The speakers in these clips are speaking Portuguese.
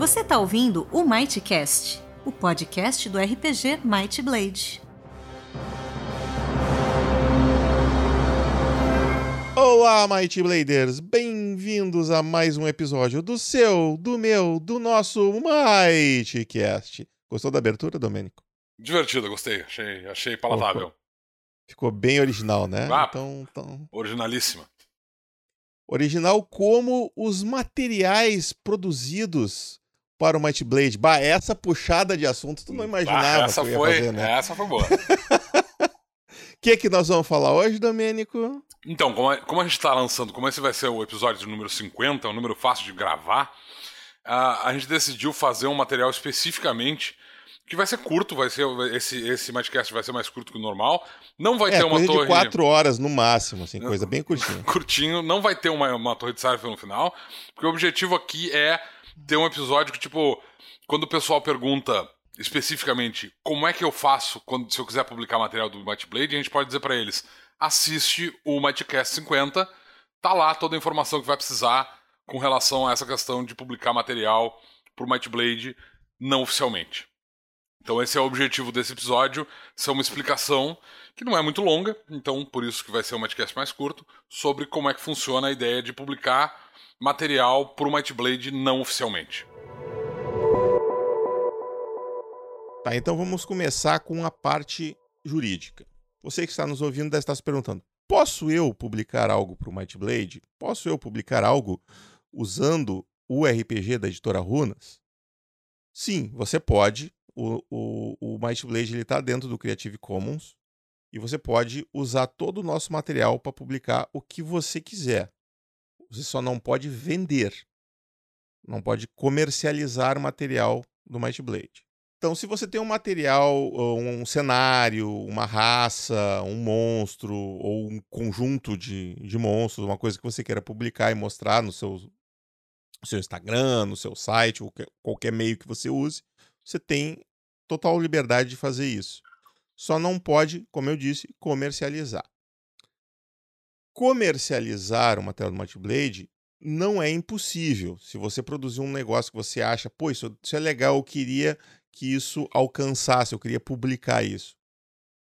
Você está ouvindo o Mightcast, o podcast do RPG Might Blade. Olá, Mighty Bladers! Bem-vindos a mais um episódio do seu, do meu, do nosso Mightcast. Gostou da abertura, Domênico? Divertido, gostei. Achei, achei palatável. Ficou bem original, né? Ah, então, então, Originalíssima. original como os materiais produzidos para o Might Blade. Bah, essa puxada de assunto tu não imaginava Ah, essa que foi, fazer, né? essa foi boa. O que, que nós vamos falar hoje, Domênico? Então, como a, como a gente tá lançando, como esse vai ser o episódio número 50, um número fácil de gravar, a, a gente decidiu fazer um material especificamente que vai ser curto, vai ser esse esse podcast vai ser mais curto que o normal. Não vai é, ter uma coisa torre de quatro horas no máximo, assim, coisa bem curtinha. curtinho, não vai ter uma, uma torre de Sarf no final, porque o objetivo aqui é ter um episódio que, tipo, quando o pessoal pergunta especificamente como é que eu faço quando se eu quiser publicar material do Might Blade, a gente pode dizer pra eles: assiste o Mightcast 50, tá lá toda a informação que vai precisar com relação a essa questão de publicar material pro Might Blade não oficialmente. Então esse é o objetivo desse episódio, ser uma explicação que não é muito longa, então por isso que vai ser um Mightcast mais curto, sobre como é que funciona a ideia de publicar material pro Might Blade não oficialmente. Tá, então vamos começar com a parte jurídica. Você que está nos ouvindo deve estar se perguntando: posso eu publicar algo para o Might Blade? Posso eu publicar algo usando o RPG da editora Runas? Sim, você pode. O, o, o Might Blade está dentro do Creative Commons e você pode usar todo o nosso material para publicar o que você quiser. Você só não pode vender, não pode comercializar material do Might Blade. Então, se você tem um material, um cenário, uma raça, um monstro ou um conjunto de, de monstros, uma coisa que você queira publicar e mostrar no seu, no seu Instagram, no seu site, ou que- qualquer meio que você use, você tem total liberdade de fazer isso. Só não pode, como eu disse, comercializar. Comercializar o material do Might Blade não é impossível. Se você produzir um negócio que você acha, pô, isso, isso é legal, eu queria que isso alcançasse, eu queria publicar isso.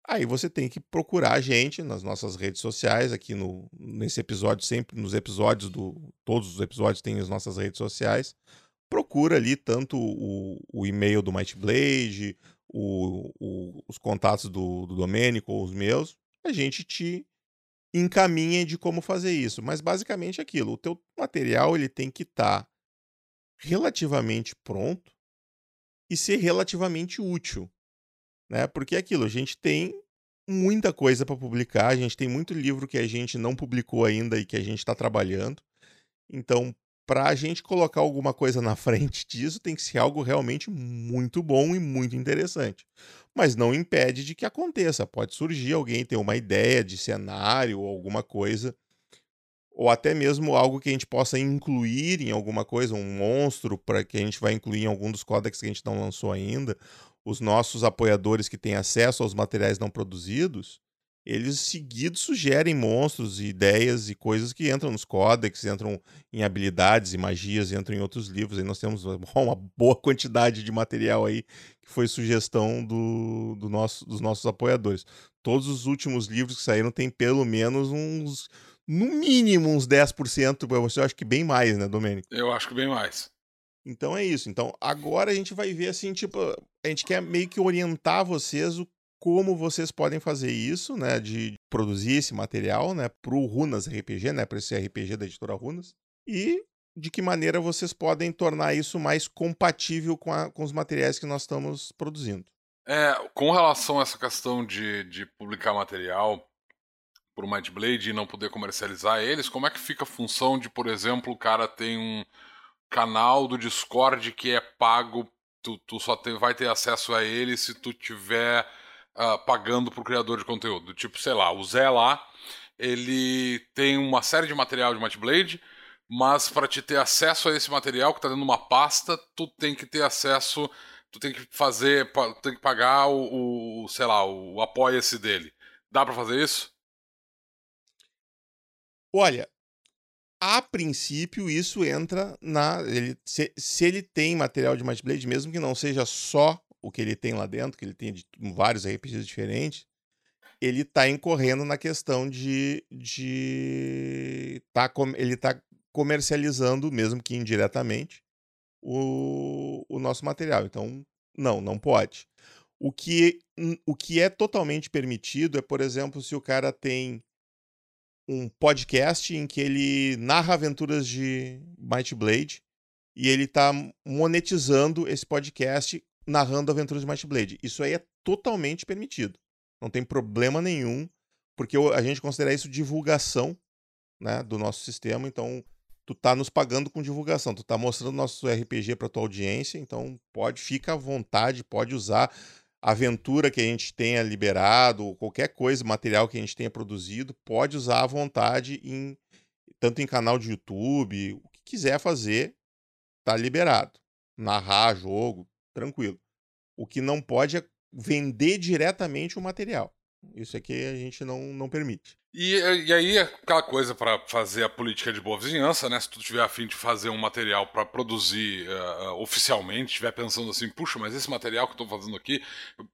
Aí você tem que procurar a gente nas nossas redes sociais, aqui no, nesse episódio, sempre nos episódios do. Todos os episódios têm as nossas redes sociais. Procura ali tanto o, o e-mail do Might Blade, o, o- os contatos do, do Domênico ou os meus. A gente te encaminha de como fazer isso. Mas basicamente é aquilo: o teu material ele tem que estar relativamente pronto e ser relativamente útil, né? Porque é aquilo, a gente tem muita coisa para publicar, a gente tem muito livro que a gente não publicou ainda e que a gente está trabalhando. Então, para a gente colocar alguma coisa na frente disso, tem que ser algo realmente muito bom e muito interessante. Mas não impede de que aconteça. Pode surgir alguém ter uma ideia de cenário ou alguma coisa ou até mesmo algo que a gente possa incluir em alguma coisa, um monstro para que a gente vai incluir em algum dos códex que a gente não lançou ainda. Os nossos apoiadores que têm acesso aos materiais não produzidos, eles seguidos sugerem monstros e ideias e coisas que entram nos códex, entram em habilidades e magias, entram em outros livros. Aí nós temos uma boa quantidade de material aí que foi sugestão do, do nosso, dos nossos apoiadores. Todos os últimos livros que saíram têm pelo menos uns no mínimo uns 10% para você, eu acho que bem mais, né, Domênico? Eu acho que bem mais. Então é isso. Então agora a gente vai ver assim, tipo, a gente quer meio que orientar vocês o como vocês podem fazer isso, né, de produzir esse material, né, pro Runas RPG, né, para esse RPG da editora Runas, e de que maneira vocês podem tornar isso mais compatível com, a- com os materiais que nós estamos produzindo. É, com relação a essa questão de, de publicar material por Might Blade e não poder comercializar eles, como é que fica a função de, por exemplo, o cara tem um canal do Discord que é pago, tu, tu só te- vai ter acesso a ele se tu tiver ah, pagando pro criador de conteúdo. Tipo, sei lá, o Zé lá, ele tem uma série de material de Might Blade, mas para te ter acesso a esse material que tá dentro de uma pasta, tu tem que ter acesso tu tem que fazer, pa- tem que pagar o, o sei lá, o apoia-se dele. Dá pra fazer isso? Olha, a princípio, isso entra na. Ele, se, se ele tem material de Might Blade, mesmo que não seja só o que ele tem lá dentro, que ele tem de vários RPGs diferentes, ele está incorrendo na questão de. de tá, ele está comercializando, mesmo que indiretamente, o, o nosso material. Então, não, não pode. O que, o que é totalmente permitido é, por exemplo, se o cara tem um podcast em que ele narra aventuras de Might Blade e ele está monetizando esse podcast narrando aventuras de Might Blade. Isso aí é totalmente permitido. Não tem problema nenhum, porque a gente considera isso divulgação né, do nosso sistema. Então, tu tá nos pagando com divulgação, tu tá mostrando nosso RPG para tua audiência, então pode, fica à vontade, pode usar aventura que a gente tenha liberado, qualquer coisa, material que a gente tenha produzido, pode usar à vontade em tanto em canal de YouTube, o que quiser fazer, tá liberado. Narrar jogo, tranquilo. O que não pode é vender diretamente o material. Isso é que a gente não, não permite. E, e aí, aquela coisa para fazer a política de boa vizinhança, né? Se tu tiver afim de fazer um material para produzir uh, oficialmente, estiver pensando assim, puxa, mas esse material que eu estou fazendo aqui,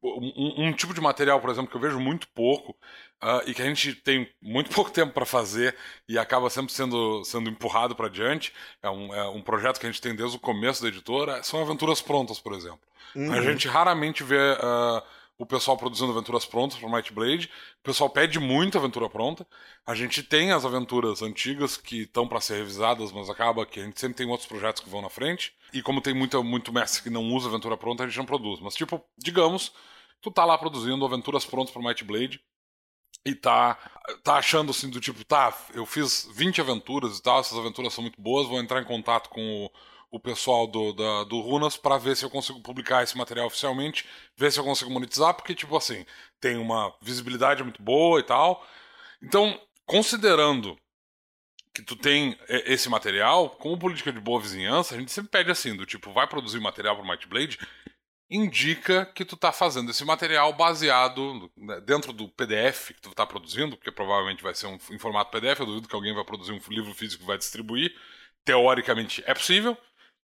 um, um, tipo de material, por exemplo, que eu vejo muito pouco uh, e que a gente tem muito pouco tempo para fazer e acaba sempre sendo, sendo empurrado para diante, é um, é um projeto que a gente tem desde o começo da editora, são aventuras prontas, por exemplo. Uhum. A gente raramente vê. Uh, o pessoal produzindo aventuras prontas para Might Blade. O pessoal pede muito aventura pronta. A gente tem as aventuras antigas que estão para ser revisadas, mas acaba que a gente sempre tem outros projetos que vão na frente. E como tem muito, muito mestre que não usa aventura pronta, a gente não produz. Mas, tipo, digamos, tu tá lá produzindo aventuras prontas para Might Blade e tá, tá achando assim do tipo, tá, eu fiz 20 aventuras e tal, essas aventuras são muito boas, vou entrar em contato com o o pessoal do, da, do Runas para ver se eu consigo publicar esse material oficialmente, ver se eu consigo monetizar, porque, tipo assim, tem uma visibilidade muito boa e tal. Então, considerando que tu tem esse material, como política de boa vizinhança, a gente sempre pede assim, do tipo, vai produzir material para Might Blade, indica que tu tá fazendo esse material baseado né, dentro do PDF que tu tá produzindo, porque provavelmente vai ser um, em formato PDF, eu duvido que alguém vai produzir um livro físico e vai distribuir. Teoricamente é possível,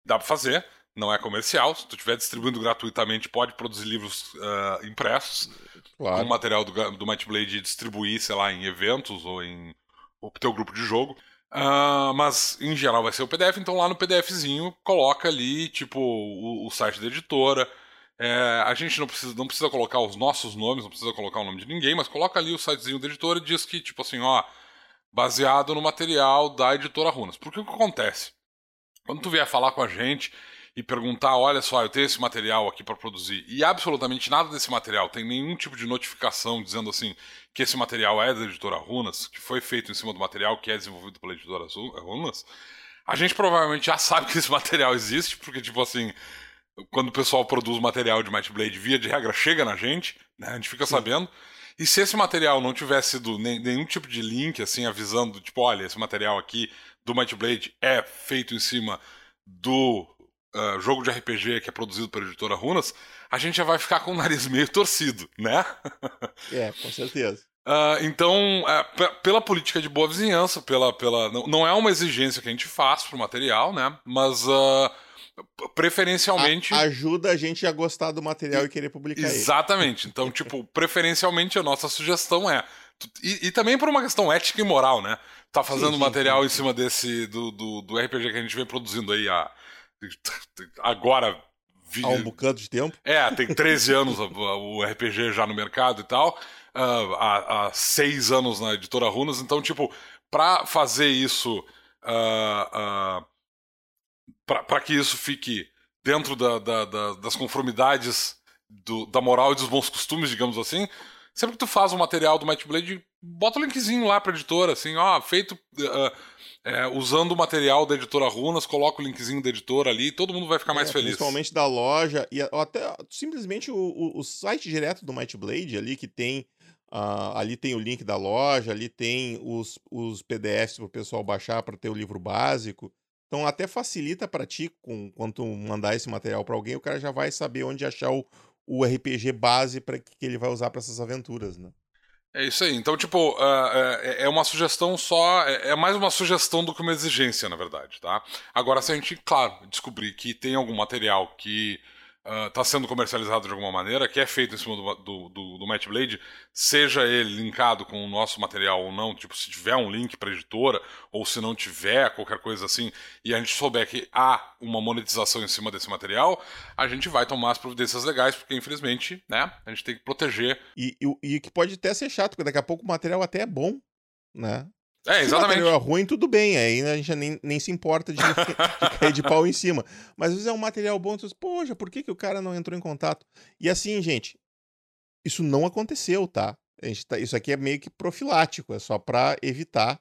dá para fazer, não é comercial. Se tu estiver distribuindo gratuitamente, pode produzir livros uh, impressos claro. com material do, do Might Blade e distribuir, sei lá, em eventos ou em o teu grupo de jogo. Uh, mas em geral vai ser o PDF, então lá no PDFzinho coloca ali, tipo, o, o site da editora. É, a gente não precisa, não precisa colocar os nossos nomes, não precisa colocar o nome de ninguém, mas coloca ali o sitezinho da editora e diz que, tipo assim, ó, baseado no material da editora Runas. Porque o que acontece? Quando tu vier falar com a gente e perguntar, olha só, eu tenho esse material aqui para produzir, e absolutamente nada desse material tem nenhum tipo de notificação dizendo assim que esse material é da editora Runas, que foi feito em cima do material que é desenvolvido pela editora Runas, a gente provavelmente já sabe que esse material existe, porque, tipo assim, quando o pessoal produz material de Might Blade, via de regra, chega na gente, né? A gente fica Sim. sabendo. E se esse material não tivesse sido nenhum tipo de link, assim, avisando, tipo, olha, esse material aqui do Might Blade é feito em cima do uh, jogo de RPG que é produzido pela editora Runas, a gente já vai ficar com o nariz meio torcido, né? é, com certeza. Uh, então, uh, pela política de boa vizinhança, pela, pela não, não, é uma exigência que a gente faz pro material, né? Mas uh, preferencialmente. A, ajuda a gente a gostar do material e, e querer publicar Exatamente. Ele. Então, tipo, preferencialmente a nossa sugestão é. E, e, também por uma questão ética e moral, né? Tá fazendo sim, sim, material sim. em cima desse. Do, do, do, RPG que a gente vem produzindo aí há. Agora. Vi... Há um bocado de tempo? É, tem 13 anos o RPG já no mercado e tal. Uh, há, há seis anos na editora Runas. Então, tipo, pra fazer isso. Uh, uh, para que isso fique dentro da, da, da, das conformidades do, da moral e dos bons costumes, digamos assim, sempre que tu faz um material do Might Blade, bota o linkzinho lá pra editora, assim, ó, feito uh, é, usando o material da editora Runas, coloca o linkzinho da editora ali, todo mundo vai ficar mais é, feliz. Principalmente da loja, e até simplesmente o, o, o site direto do Might Blade ali, que tem. Uh, ali tem o link da loja, ali tem os, os PDFs para o pessoal baixar para ter o livro básico. Então até facilita para ti, com, quando tu mandar esse material para alguém, o cara já vai saber onde achar o, o RPG base para que ele vai usar para essas aventuras, né? É isso aí. Então, tipo, uh, é uma sugestão só. É, é mais uma sugestão do que uma exigência, na verdade, tá? Agora, se a gente, claro, descobrir que tem algum material que está ah, uh, sendo comercializado de alguma maneira, que é feito em cima do, do, do, do Blade, seja ele linkado com o nosso material ou não, tipo, se tiver um link para editora, ou se não tiver, qualquer coisa assim, e a gente souber que há uma monetização em cima desse material, a gente vai tomar as providências legais, porque infelizmente, né, a gente tem que proteger. E, e, e que pode até ser chato, porque daqui a pouco o material até é bom, né? É, exatamente. Se o material é ruim, tudo bem. Aí a gente nem, nem se importa de, de cair de pau em cima. Mas às vezes é um material bom, tu diz, poxa, por que, que o cara não entrou em contato? E assim, gente, isso não aconteceu, tá? A gente tá isso aqui é meio que profilático, é só para evitar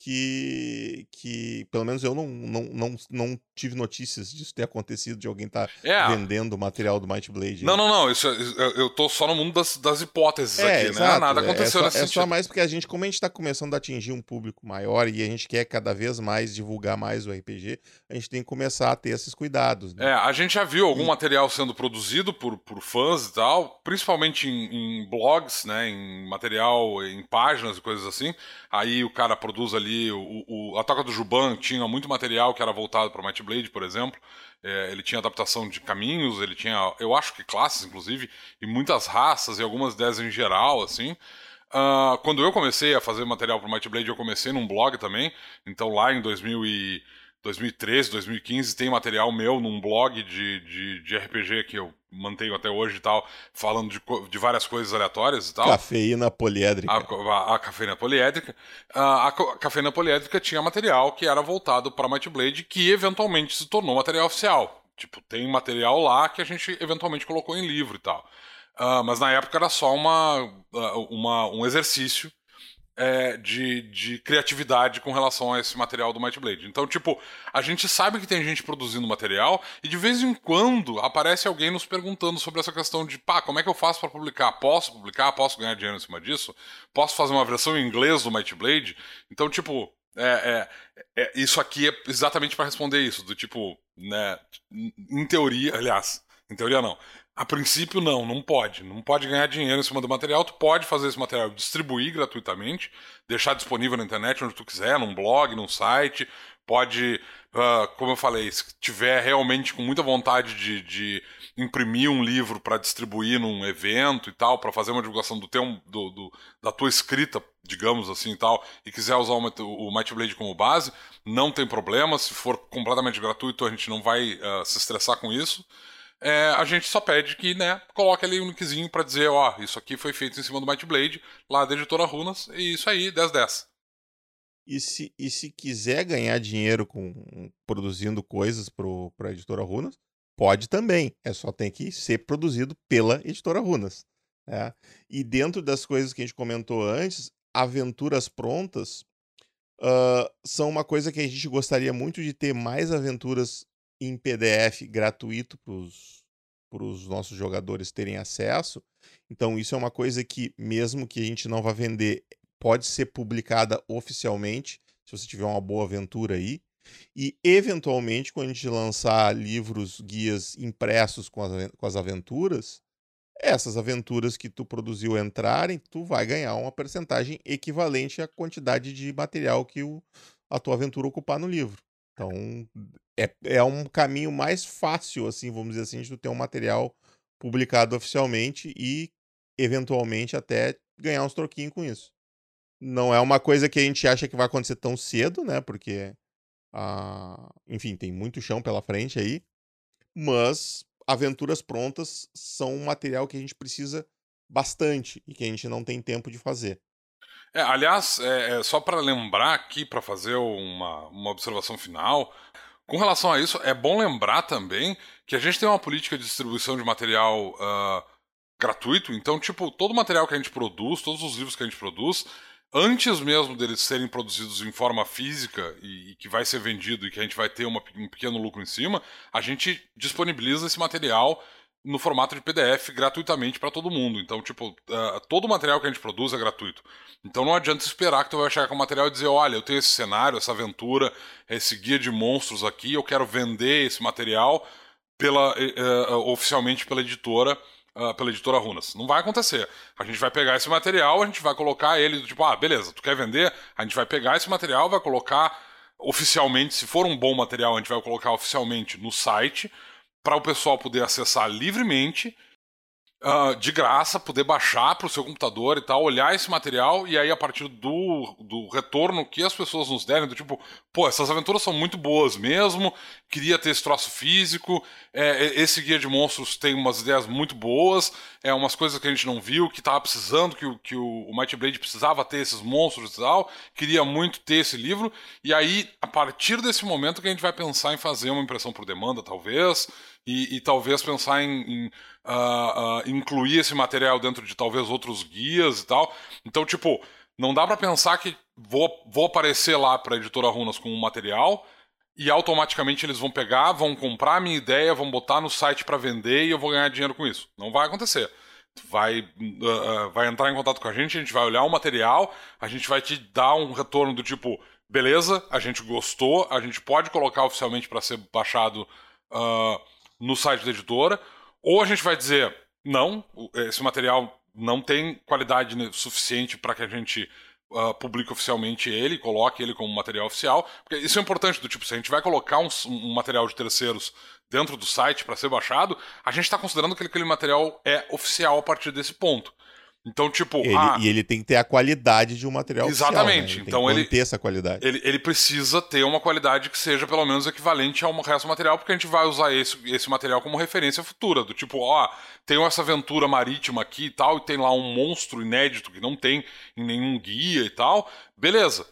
que, que pelo menos eu não, não, não, não tive notícias disso ter acontecido, de alguém estar tá é. vendendo o material do Might Blade. Não, não, não. Isso, é, eu tô só no mundo das, das hipóteses é, aqui, né? exato, né? Nada aconteceu é, é sentido. só mais porque a gente, como a gente está começando a atingir um público maior e a gente quer cada vez mais divulgar mais o RPG, a gente tem que começar a ter esses cuidados. Né? É, a gente já viu algum e... material sendo produzido por, por fãs e tal, principalmente em, em blogs, né? Em material, em páginas e coisas assim. Aí o cara produz ali o, o a Toca do Juban tinha muito material que era voltado para Might Blade, por exemplo. É, ele tinha adaptação de caminhos, ele tinha, eu acho que classes, inclusive, e muitas raças e algumas ideias em geral, assim. Uh, quando eu comecei a fazer material para Might Blade, eu comecei num blog também. Então lá em 2000 e 2013, 2015, tem material meu num blog de, de, de, RPG que eu mantenho até hoje e tal, falando de, de várias coisas aleatórias e tal. Cafeína poliédrica. A, a, a cafeína poliédrica. A, a, cafeína poliédrica tinha material que era voltado para Might Blade, que eventualmente se tornou material oficial. Tipo, tem material lá que a gente eventualmente colocou em livro e tal. Uh, mas na época era só uma, uh, uma, um exercício é, de, de criatividade com relação a esse material do Might Blade. Então, tipo, a gente sabe que tem gente produzindo material e de vez em quando aparece alguém nos perguntando sobre essa questão de, pá, como é que eu faço para publicar? Posso publicar? Posso ganhar dinheiro em cima disso? Posso fazer uma versão em inglês do Might Blade? Então, tipo, é, é, é, isso aqui é exatamente para responder isso, do tipo, né, em teoria, aliás, em teoria não. A princípio, não, não pode. Não pode ganhar dinheiro em cima do material. Tu pode fazer esse material distribuir gratuitamente, deixar disponível na internet onde tu quiser, num blog, num site. Pode, uh, como eu falei, se tiver realmente com muita vontade de, de imprimir um livro para distribuir num evento e tal, para fazer uma divulgação do teu, do, do, da tua escrita, digamos assim e tal, e quiser usar o, o Might Blade como base, não tem problema. Se for completamente gratuito, a gente não vai uh, se estressar com isso. É, a gente só pede que, né, coloque ali um linkzinho para dizer, ó, isso aqui foi feito em cima do Might Blade, lá da editora Runas, e isso aí, 10-10. E se, e se quiser ganhar dinheiro com produzindo coisas para editora Runas, pode também. É só tem que ser produzido pela editora Runas. Né? E dentro das coisas que a gente comentou antes, aventuras prontas uh, são uma coisa que a gente gostaria muito de ter mais aventuras em PDF gratuito para os nossos jogadores terem acesso. Então, isso é uma coisa que, mesmo que a gente não vá vender, pode ser publicada oficialmente, se você tiver uma boa aventura aí. E, eventualmente, quando a gente lançar livros, guias impressos com as, com as aventuras, essas aventuras que tu produziu entrarem, tu vai ganhar uma percentagem equivalente à quantidade de material que o, a tua aventura ocupar no livro. Então, é, é um caminho mais fácil, assim, vamos dizer assim, de ter um material publicado oficialmente e, eventualmente, até ganhar uns troquinhos com isso. Não é uma coisa que a gente acha que vai acontecer tão cedo, né? Porque, ah, enfim, tem muito chão pela frente aí. Mas aventuras prontas são um material que a gente precisa bastante e que a gente não tem tempo de fazer. É, aliás, é, é só para lembrar aqui, para fazer uma, uma observação final, com relação a isso, é bom lembrar também que a gente tem uma política de distribuição de material uh, gratuito. Então, tipo, todo o material que a gente produz, todos os livros que a gente produz, antes mesmo deles serem produzidos em forma física e, e, que vai ser vendido e que a gente vai ter uma, um pequeno lucro em cima, a gente disponibiliza esse material no formato de PDF gratuitamente para todo mundo. Então, tipo, uh, todo o material que a gente produz é gratuito. Então não adianta esperar que tu vai chegar com o material e dizer, olha, eu tenho esse cenário, essa aventura, esse guia de monstros aqui, eu quero vender esse material pela, uh, oficialmente pela editora uh, pela editora Runas. Não vai acontecer. A gente vai pegar esse material, a gente vai colocar ele, tipo, ah, beleza, tu quer vender? A gente vai pegar esse material, vai colocar oficialmente, se for um bom material, a gente vai colocar oficialmente no site para o pessoal poder acessar livremente uh, de graça, poder baixar para o seu computador e tal, olhar esse material e aí a partir do, do retorno que as pessoas nos derem, do tipo, pô, essas aventuras são muito boas mesmo, queria ter esse troço físico, é, esse guia de monstros tem umas ideias muito boas, é umas coisas que a gente não viu, que tava precisando, que, o, que o, o Might Blade precisava ter esses monstros e tal, queria muito ter esse livro, e aí, a partir desse momento que a gente vai pensar em fazer uma impressão por demanda, talvez, e, e talvez pensar em, em uh, uh, incluir esse material dentro de talvez outros guias e tal. Então, tipo, não dá para pensar que vou, vou aparecer lá para a editora Runas com um material e automaticamente eles vão pegar, vão comprar a minha ideia, vão botar no site para vender e eu vou ganhar dinheiro com isso. Não vai acontecer. Vai, uh, vai entrar em contato com a gente, a gente vai olhar o material, a gente vai te dar um retorno do tipo, beleza, a gente gostou, a gente pode colocar oficialmente para ser baixado uh, no site da editora, ou a gente vai dizer, não, esse material não tem qualidade suficiente para que a gente uh, publique oficialmente ele, coloque ele como material oficial. Porque isso é importante, do tipo, se a gente vai colocar um, um material de terceiros dentro do site para ser baixado, a gente está considerando que aquele material é oficial a partir desse ponto. Então, tipo. Ele, ah, e ele tem que ter a qualidade de um material Exatamente. Oficial, né? Então ele ter essa qualidade. Ele, ele precisa ter uma qualidade que seja pelo menos equivalente ao resto do material, porque a gente vai usar esse, esse material como referência futura. Do tipo, ó, tem essa aventura marítima aqui e tal, e tem lá um monstro inédito que não tem em nenhum guia e tal. Beleza.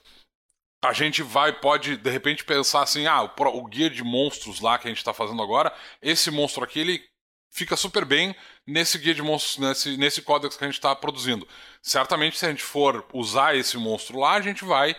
A gente vai, pode, de repente, pensar assim: ah, o, o guia de monstros lá que a gente está fazendo agora, esse monstro aqui, ele fica super bem nesse guia de monstros, nesse, nesse códex que a gente está produzindo. Certamente, se a gente for usar esse monstro lá, a gente vai,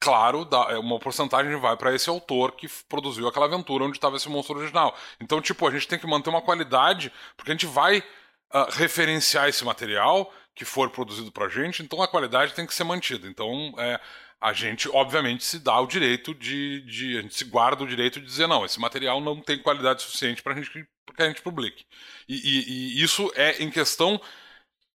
claro, é, uma porcentagem vai para esse autor que produziu aquela aventura onde estava esse monstro original. Então, tipo, a gente tem que manter uma qualidade, porque a gente vai uh, referenciar esse material que for produzido para a gente, então a qualidade tem que ser mantida. Então, é, a gente, obviamente, se dá o direito de, de, A gente se guarda o direito de dizer, não, esse material não tem qualidade suficiente para gente, que a gente publique. E, e, e, isso é em questão.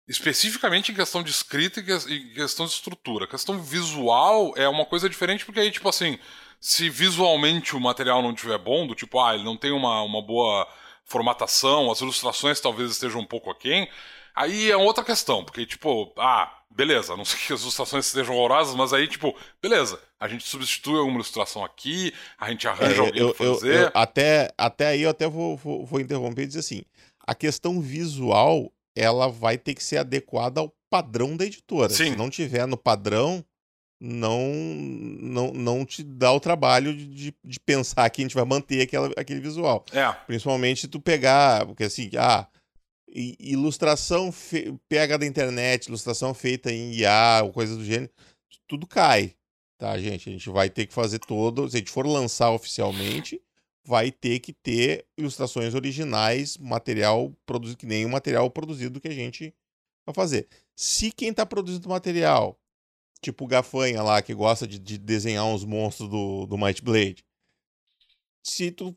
Especificamente em questão de escrita e questão de estrutura. A questão visual é uma coisa diferente, porque aí, tipo assim, se visualmente o material não estiver bom, do tipo, ah, ele não tem uma, uma boa formatação, as ilustrações talvez estejam um pouco aquém, aí é outra questão, porque, tipo, ah, beleza, não sei que as ilustrações estejam horrorosas, mas aí, tipo, beleza, a gente substitui alguma ilustração aqui, a gente arranja é, alguém eu, pra fazer. Eu, eu, até, até aí eu até vou, vou, vou interromper e dizer assim, a questão visual, ela vai ter que ser adequada ao padrão da editora. Sim. Se não tiver no padrão, não não, não te dá o trabalho de, de pensar que a gente vai manter aquela, aquele visual. É. Principalmente se tu pegar, porque assim, ah, ilustração pega da internet, ilustração feita em IA ou coisa do gênero, tudo cai, tá, gente? A gente vai ter que fazer todo, se a gente for lançar oficialmente, vai ter que ter ilustrações originais, material produzido que nem o material produzido que a gente vai fazer. Se quem está produzindo material, tipo o Gafanha lá, que gosta de, de desenhar uns monstros do, do Might Blade, se tu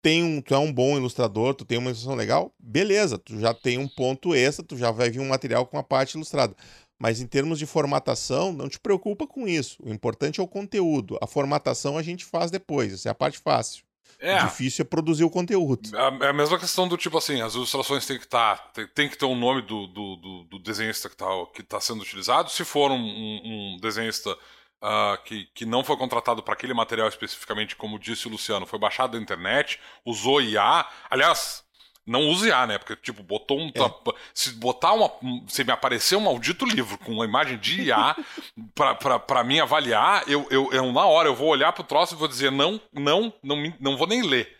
tem um, tu é um bom ilustrador, tu tem uma ilustração legal, beleza, tu já tem um ponto extra, tu já vai vir um material com a parte ilustrada. Mas em termos de formatação, não te preocupa com isso. O importante é o conteúdo. A formatação a gente faz depois, essa é a parte fácil. É. O difícil é produzir o conteúdo. É, é a mesma questão do tipo assim, as ilustrações têm que estar. Tá, tem, tem, que ter o um nome do, do, do, do desenhista que está que tá sendo utilizado. Se for um, um, um desenhista uh, que, que não foi contratado para aquele material especificamente, como disse o Luciano, foi baixado da internet, usou IA. Aliás, não use IA, né? Porque, tipo, botou um. É. Se botar uma. Se me aparecer um maldito livro com uma imagem de IA pra, pra, pra mim avaliar, eu, eu, eu, na hora eu vou olhar pro troço e vou dizer, não, não, não, não vou nem ler.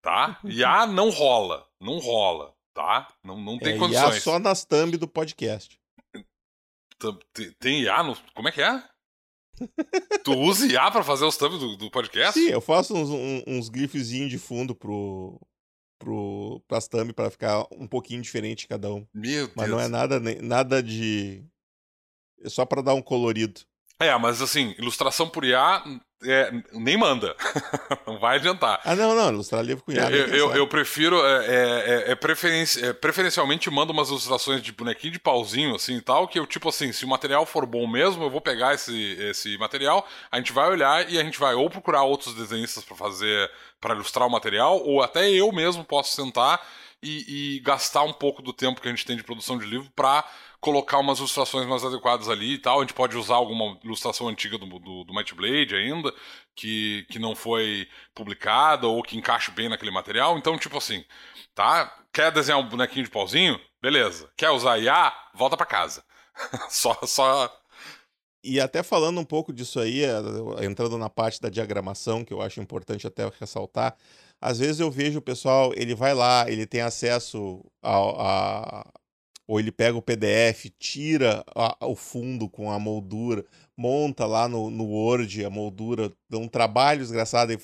Tá? IA não rola. Não rola. Tá? Não, não tem é, condições. IA só nas thumb do podcast. Tem, tem IA no. Como é que é? tu usa IA pra fazer os thumbs do, do podcast? Sim, eu faço uns, uns, uns gifzinhos de fundo pro, pro, pras thumb pra ficar um pouquinho diferente cada um. Meu Deus. Mas não é nada, nada de. É só pra dar um colorido. É, mas assim, ilustração por IA é, nem manda. não vai adiantar. Ah, não, não, ilustrar livro com IA. Eu, eu, eu, prefiro, é, é, é preferenci, é, preferencialmente mando umas ilustrações de bonequinho de pauzinho, assim e tal, que eu, tipo assim, se o material for bom mesmo, eu vou pegar esse, esse material, a gente vai olhar e a gente vai ou procurar outros desenhistas para fazer, para ilustrar o material, ou até eu mesmo posso sentar e, e, gastar um pouco do tempo que a gente tem de produção de livro para colocar umas ilustrações mais adequadas ali e tal. A gente pode usar alguma ilustração antiga do, do, do Might Blade ainda, que, que não foi publicada ou que encaixe bem naquele material. Então, tipo assim, tá? Quer desenhar um bonequinho de pauzinho? Beleza. Quer usar IA? Volta para casa. só, só. E até falando um pouco disso aí, eh, entrando na parte da diagramação, que eu acho importante até ressaltar, às vezes eu vejo o pessoal, ele vai lá, ele tem acesso a, a ou ele pega o PDF, tira a, o fundo com a moldura, monta lá no, no Word a moldura, dá um trabalho desgraçado e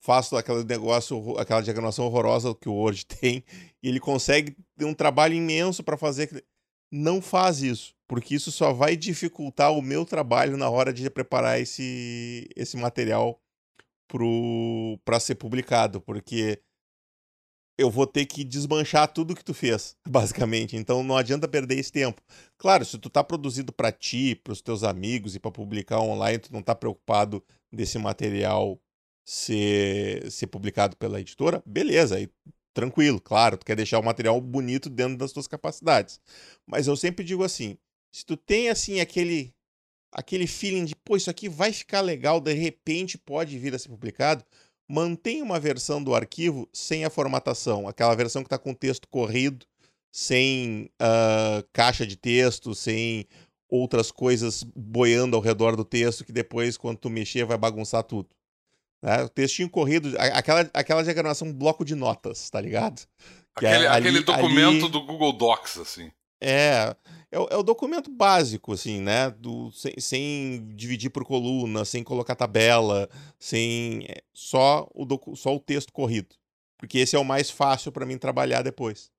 faz aquele negócio, aquela diagramação horrorosa que o Word tem, e ele consegue ter um trabalho imenso para fazer. Não faz isso, porque isso só vai dificultar o meu trabalho na hora de preparar esse, esse material para ser publicado, porque eu vou ter que desmanchar tudo que tu fez, basicamente. Então não adianta perder esse tempo. Claro, se tu tá produzido para ti, para os teus amigos e para publicar online, tu não tá preocupado desse material ser, ser publicado pela editora, beleza, aí tranquilo, claro, tu quer deixar o material bonito dentro das tuas capacidades. Mas eu sempre digo assim, se tu tem assim aquele aquele feeling de, pô, isso aqui vai ficar legal, de repente pode vir a ser publicado, mantém uma versão do arquivo sem a formatação, aquela versão que está com texto corrido, sem uh, caixa de texto, sem outras coisas boiando ao redor do texto que depois, quando tu mexer, vai bagunçar tudo. Né? O textinho corrido, aquela, aquela diagramação bloco de notas, tá ligado? Aquele, é ali, aquele documento ali... do Google Docs, assim. É, é, o, é o documento básico, assim, né? Do, sem, sem, dividir por coluna, sem colocar tabela, sem. É, só, o docu, só o texto corrido. Porque esse é o mais fácil para mim trabalhar depois.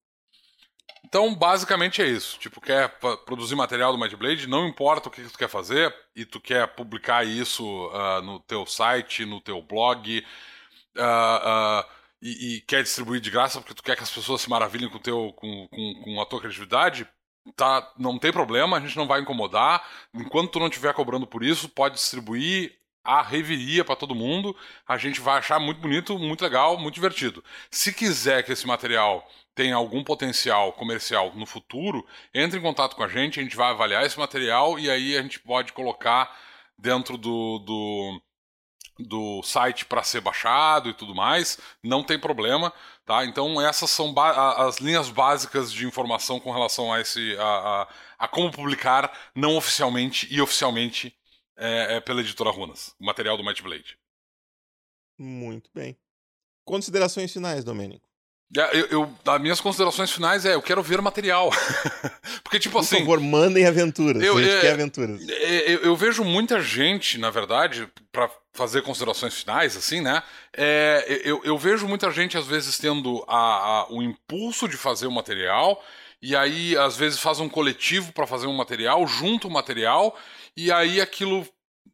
Então, basicamente é isso. Tipo, quer produzir material do Might Blade, não importa o que tu quer fazer, e tu quer publicar isso uh, no teu site, no teu blog, uh, uh, e, e, quer distribuir de graça porque tu quer que as pessoas se maravilhem com, teu, com, com, com a tua criatividade, tá, não tem problema, a gente não vai incomodar. Enquanto tu não estiver cobrando por isso, pode distribuir a reviria para todo mundo. A gente vai achar muito bonito, muito legal, muito divertido. Se quiser que esse material tenha algum potencial comercial no futuro, entre em contato com a gente, a gente vai avaliar esse material e aí a gente pode colocar dentro do, do do site para ser baixado e tudo mais, não tem problema, tá? Então essas são as linhas básicas de informação com relação a esse a, a, a como publicar não oficialmente e oficialmente é, é pela editora Runas, o material do Might Blade. Muito bem. Considerações finais, Domênico. É, eu, eu, as minhas considerações finais é, eu quero ver material. Porque, tipo Por assim. Por favor, mandem aventuras. Eu, a gente é, quer aventuras. É, eu, eu, vejo muita gente, na verdade, para fazer considerações finais, assim, né? É, eu, eu vejo muita gente, às vezes, tendo a, a, o impulso de fazer o material, e aí, às vezes, faz um coletivo para fazer um material, junta o material, e aí aquilo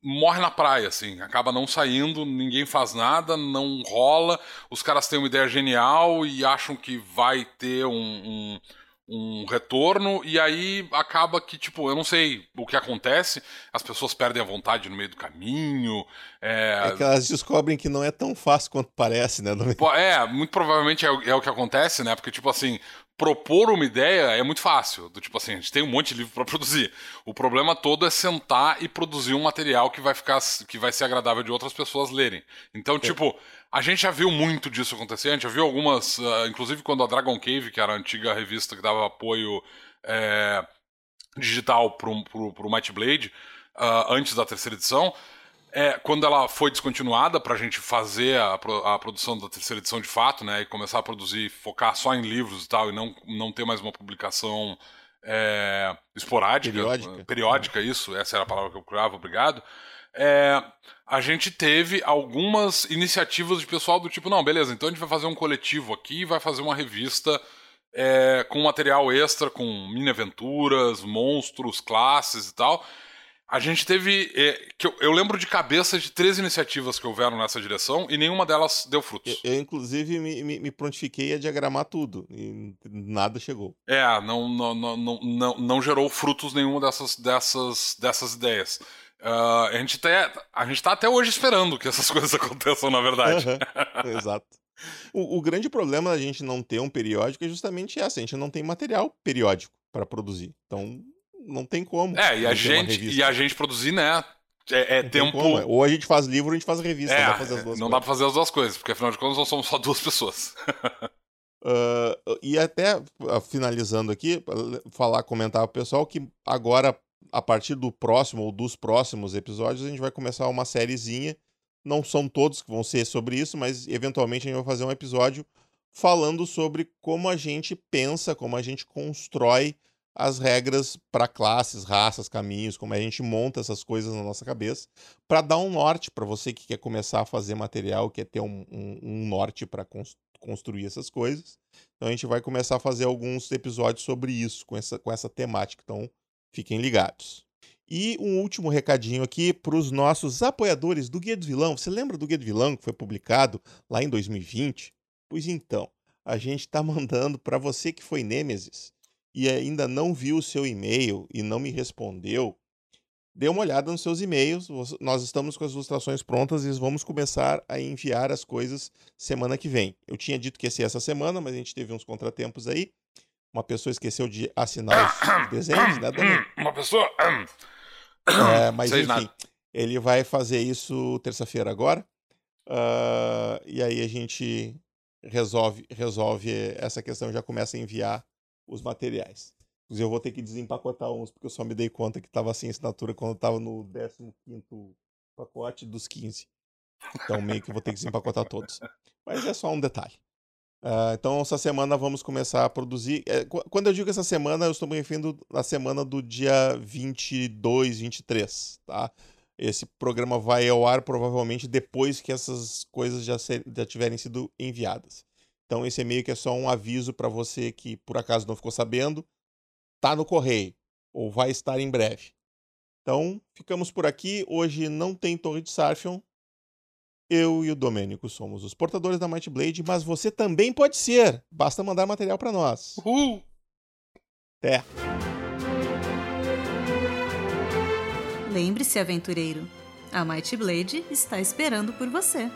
morre na praia, assim, acaba não saindo, ninguém faz nada, não rola, os caras têm uma ideia genial e acham que vai ter um, um, um, retorno, e aí acaba que, tipo, eu não sei o que acontece, as pessoas perdem a vontade no meio do caminho. É, é que elas descobrem que não é tão fácil quanto parece, né? É, muito provavelmente é, é o que acontece, né? Porque, tipo assim, propor uma ideia é muito fácil. Do tipo assim, a gente tem um monte de livro para produzir. O problema todo é sentar e produzir um material que vai ficar que vai ser agradável de outras pessoas lerem. Então, é. tipo, a gente já viu muito disso acontecer, a gente já viu algumas, uh, inclusive quando a Dragon Cave, que era a antiga revista que dava apoio é, digital pro, pro, pro Might Blade, uh, antes da terceira edição, é, quando ela foi descontinuada para a gente fazer a, a, produção da terceira edição de fato, né, e começar a produzir, focar só em livros e tal, e não, não ter mais uma publicação é, esporádica, periódica. periódica, isso, essa era a palavra que eu procurava, obrigado. É, a gente teve algumas iniciativas de pessoal do tipo, não, beleza, então a gente vai fazer um coletivo aqui, vai fazer uma revista é, com material extra, com mini aventuras, monstros, classes e tal A gente teve. É, que eu, eu, lembro de cabeça de três iniciativas que houveram nessa direção e nenhuma delas deu frutos. Eu, eu inclusive, me, me, me, prontifiquei a diagramar tudo e nada chegou. É, não, não, não, não, não, não gerou frutos nenhuma dessas, dessas, dessas ideias. Uh, a, gente até, a gente tá até hoje esperando que essas coisas aconteçam, na verdade. Exato. O, o, grande problema da gente não ter um periódico é justamente essa: a gente não tem material periódico para produzir. Então, não tem como. É, e a, gente, e a gente produzir, né? É, é tempo. Como, é. Ou a gente faz livro ou a gente faz revista. É, não dá pra fazer as duas não coisas. dá pra fazer as duas coisas, porque afinal de contas nós somos só duas pessoas. uh, e até uh, finalizando aqui, falar, comentar pro pessoal que agora, a partir do próximo ou dos próximos episódios, a gente vai começar uma sériezinha. Não são todos que vão ser sobre isso, mas eventualmente a gente vai fazer um episódio falando sobre como a gente pensa, como a gente constrói as regras para classes, raças, caminhos, como a gente monta essas coisas na nossa cabeça, para dar um norte para você que quer começar a fazer material, quer ter um, um, um norte para construir essas coisas. Então a gente vai começar a fazer alguns episódios sobre isso, com essa, com essa temática. Então fiquem ligados. E um último recadinho aqui para os nossos apoiadores do Guia do Vilão. Você lembra do Guia do Vilão que foi publicado lá em 2020? Pois então, a gente está mandando para você que foi Nêmesis e ainda não viu o seu e-mail e não me respondeu, dê uma olhada nos seus e-mails. Nós estamos com as ilustrações prontas e vamos começar a enviar as coisas semana que vem. Eu tinha dito que ia ser essa semana, mas a gente teve uns contratempos aí. Uma pessoa esqueceu de assinar os desenhos, né, Daniel? Uma pessoa. É, mas enfim, nada. ele vai fazer isso terça-feira agora. Uh, e aí a gente resolve, resolve essa questão, já começa a enviar os materiais. Inclusive, eu vou ter que desempacotar uns, porque eu só me dei conta que estava sem assinatura quando eu estava no 15 pacote dos 15. Então, meio que eu vou ter que desempacotar todos. Mas é só um detalhe. Uh, então, essa semana vamos começar a produzir. É, quando eu digo essa semana, eu estou me referindo à semana do dia 22, 23, tá? Esse programa vai ao ar provavelmente depois que essas coisas já, ser, já tiverem sido enviadas. Então esse e-mail que é só um aviso para você que por acaso não ficou sabendo, tá no correio ou vai estar em breve. Então, ficamos por aqui. Hoje não tem Torre de Sarfion. Eu e o Domênico somos os portadores da Might Blade, mas você também pode ser. Basta mandar material para nós. Uhul. Até. Lembre-se, aventureiro, a Might Blade está esperando por você.